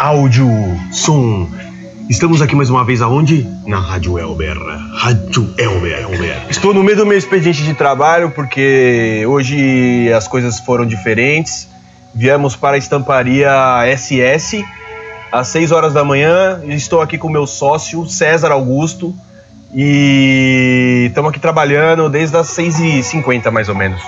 áudio, som. Estamos aqui mais uma vez aonde? Na Rádio Elber. Rádio Elber. Elber. Estou no meio do meu expediente de trabalho porque hoje as coisas foram diferentes. Viemos para a estamparia SS às 6 horas da manhã. Estou aqui com meu sócio, César Augusto. E estamos aqui trabalhando desde as 6h50 mais ou menos.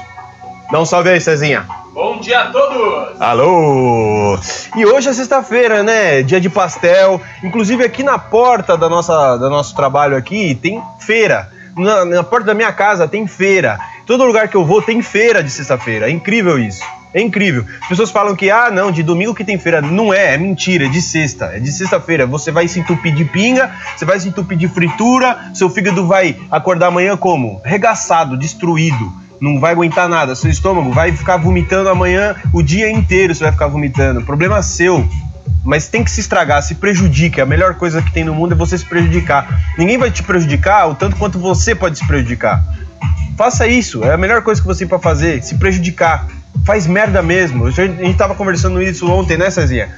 Dá um salve aí, Cezinha. Bom dia a todos! Alô! E hoje é sexta-feira, né? Dia de pastel. Inclusive aqui na porta da nossa, do nosso trabalho aqui tem feira. Na, na porta da minha casa tem feira. Todo lugar que eu vou tem feira de sexta-feira. É incrível isso. É incrível. As pessoas falam que, ah, não, de domingo que tem feira. Não é, é mentira, é de sexta. É de sexta-feira. Você vai se entupir de pinga, você vai se entupir de fritura, seu fígado vai acordar amanhã como? Regaçado, destruído não vai aguentar nada. Seu estômago vai ficar vomitando amanhã o dia inteiro. Você vai ficar vomitando. Problema seu. Mas tem que se estragar, se prejudique. A melhor coisa que tem no mundo é você se prejudicar. Ninguém vai te prejudicar o tanto quanto você pode se prejudicar. Faça isso, é a melhor coisa que você pode fazer, se prejudicar. Faz merda mesmo. A gente tava conversando isso ontem, né, Cezinha?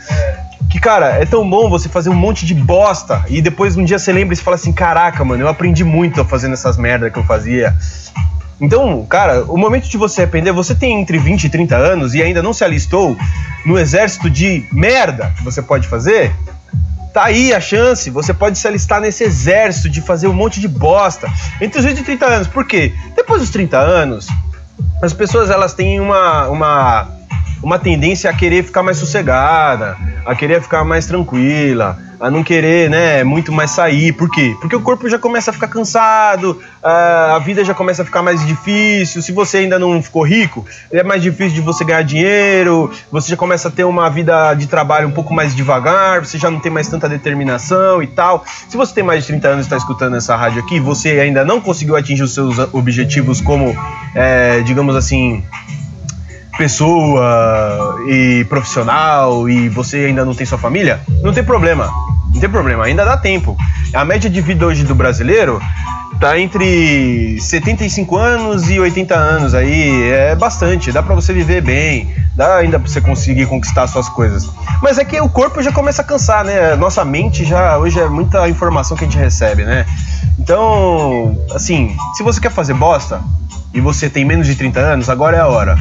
Que, cara, é tão bom você fazer um monte de bosta e depois um dia você lembra e fala assim: caraca, mano, eu aprendi muito fazendo essas merdas que eu fazia. Então, cara, o momento de você aprender, você tem entre 20 e 30 anos e ainda não se alistou no exército de merda que você pode fazer, tá aí a chance, você pode se alistar nesse exército de fazer um monte de bosta entre os 20 e 30 anos. Por quê? Depois dos 30 anos, as pessoas elas têm uma, uma, uma tendência a querer ficar mais sossegada, a querer ficar mais tranquila, a não querer, né, muito mais sair. Por quê? Porque o corpo já começa a ficar cansado, a vida já começa a ficar mais difícil. Se você ainda não ficou rico, é mais difícil de você ganhar dinheiro, você já começa a ter uma vida de trabalho um pouco mais devagar, você já não tem mais tanta determinação e tal. Se você tem mais de 30 anos e está escutando essa rádio aqui, você ainda não conseguiu atingir os seus objetivos como, é, digamos assim, pessoa e profissional e você ainda não tem sua família, não tem problema. Não tem problema, ainda dá tempo. A média de vida hoje do brasileiro tá entre 75 anos e 80 anos aí, é bastante, dá para você viver bem, dá ainda para você conseguir conquistar suas coisas. Mas é que o corpo já começa a cansar, né? Nossa mente já hoje é muita informação que a gente recebe, né? Então, assim, se você quer fazer bosta e você tem menos de 30 anos, agora é a hora.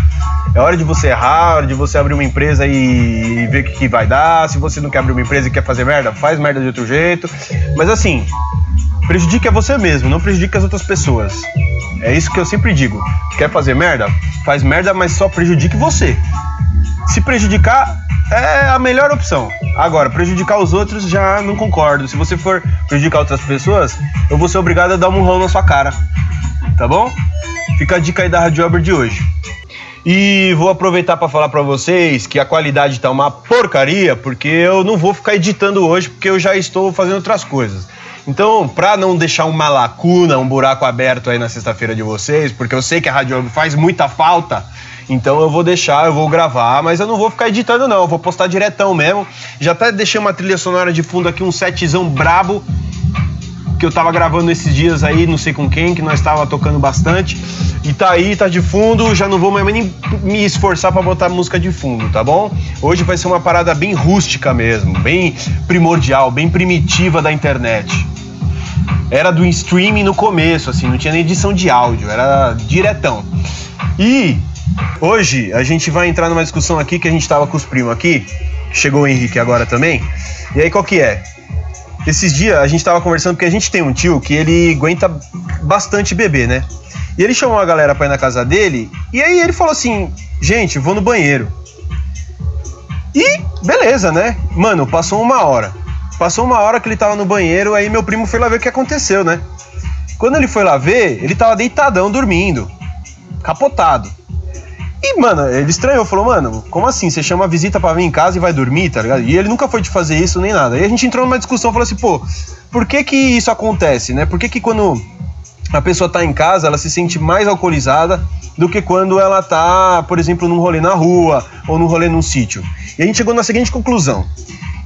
É hora de você errar, hora de você abrir uma empresa e ver o que, que vai dar. Se você não quer abrir uma empresa e quer fazer merda, faz merda de outro jeito. Mas assim, prejudique a você mesmo, não prejudique as outras pessoas. É isso que eu sempre digo. Quer fazer merda? Faz merda, mas só prejudique você. Se prejudicar é a melhor opção. Agora, prejudicar os outros já não concordo. Se você for prejudicar outras pessoas, eu vou ser obrigado a dar um murrão na sua cara. Tá bom? Fica a dica aí da Rádio Uber de hoje. E vou aproveitar para falar para vocês que a qualidade tá uma porcaria, porque eu não vou ficar editando hoje, porque eu já estou fazendo outras coisas. Então, para não deixar uma lacuna, um buraco aberto aí na sexta-feira de vocês, porque eu sei que a Rádio Web faz muita falta, então eu vou deixar, eu vou gravar, mas eu não vou ficar editando não, eu vou postar diretão mesmo. Já até deixei uma trilha sonora de fundo aqui, um setzão brabo, que eu tava gravando esses dias aí, não sei com quem, que nós estava tocando bastante. E tá aí, tá de fundo, já não vou mais nem me esforçar para botar música de fundo, tá bom? Hoje vai ser uma parada bem rústica mesmo, bem primordial, bem primitiva da internet. Era do streaming no começo, assim, não tinha nem edição de áudio, era diretão. E hoje a gente vai entrar numa discussão aqui que a gente tava com os primos aqui, chegou o Henrique agora também. E aí qual que é? Esses dias a gente tava conversando porque a gente tem um tio que ele aguenta bastante beber, né? E ele chamou a galera pra ir na casa dele, e aí ele falou assim: gente, vou no banheiro. E beleza, né? Mano, passou uma hora. Passou uma hora que ele tava no banheiro, aí meu primo foi lá ver o que aconteceu, né? Quando ele foi lá ver, ele tava deitadão dormindo, capotado. E, mano, ele estranhou, falou, mano, como assim? Você chama a visita para vir em casa e vai dormir, tá ligado? E ele nunca foi de fazer isso nem nada. Aí a gente entrou numa discussão, falou assim, pô, por que que isso acontece, né? Por que que quando a pessoa tá em casa, ela se sente mais alcoolizada do que quando ela tá, por exemplo, num rolê na rua ou num rolê num sítio? E a gente chegou na seguinte conclusão,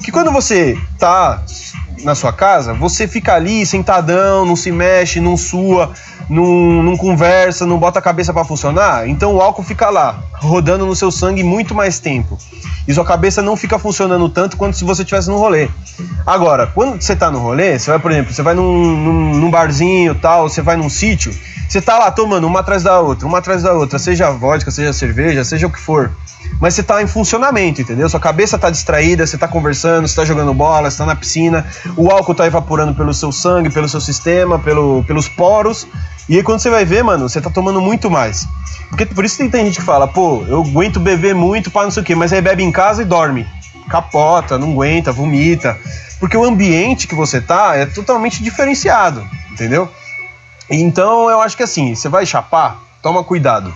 que quando você tá na sua casa, você fica ali sentadão, não se mexe, não sua, não, não conversa, não bota a cabeça para funcionar, então o álcool fica lá, rodando no seu sangue muito mais tempo. E sua cabeça não fica funcionando tanto quanto se você estivesse no rolê. Agora, quando você tá no rolê, você vai, por exemplo, você vai num, num, num barzinho tal, você vai num sítio, você tá lá tomando uma atrás da outra, uma atrás da outra, seja vodka, seja cerveja, seja o que for. Mas você tá em funcionamento, entendeu? Sua cabeça tá distraída, você tá conversando, você tá jogando bola, você tá na piscina, o álcool tá evaporando pelo seu sangue, pelo seu sistema, pelo, pelos poros. E aí quando você vai ver, mano, você tá tomando muito mais. Porque por isso tem, tem gente que fala, pô, eu aguento beber muito para não sei o quê, mas aí bebe em casa e dorme. Capota, não aguenta, vomita. Porque o ambiente que você tá é totalmente diferenciado, entendeu? Então eu acho que assim, você vai chapar, toma cuidado.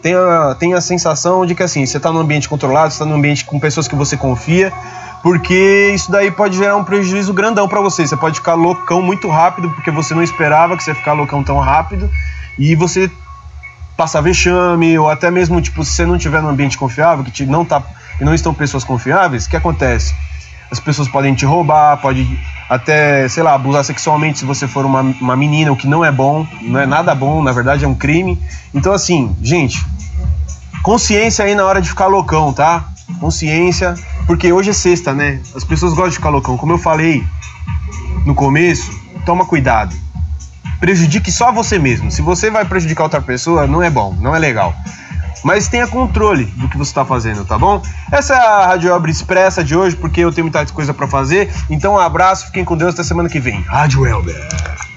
Tenha, tenha a sensação de que assim, você está num ambiente controlado, você está num ambiente com pessoas que você confia, porque isso daí pode gerar um prejuízo grandão para você. Você pode ficar loucão muito rápido, porque você não esperava que você ia ficar loucão tão rápido, e você passar vexame, ou até mesmo, tipo, se você não tiver num ambiente confiável, que te, não, tá, não estão pessoas confiáveis, o que acontece? As pessoas podem te roubar, pode até, sei lá, abusar sexualmente se você for uma, uma menina, o que não é bom, não é nada bom, na verdade é um crime. Então, assim, gente, consciência aí na hora de ficar loucão, tá? Consciência, porque hoje é sexta, né? As pessoas gostam de ficar loucão. Como eu falei no começo, toma cuidado. Prejudique só você mesmo. Se você vai prejudicar outra pessoa, não é bom, não é legal mas tenha controle do que você está fazendo, tá bom? Essa é a Rádio Elber Expressa de hoje, porque eu tenho muita coisa para fazer. Então, um abraço, fiquem com Deus até semana que vem. Rádio Elber.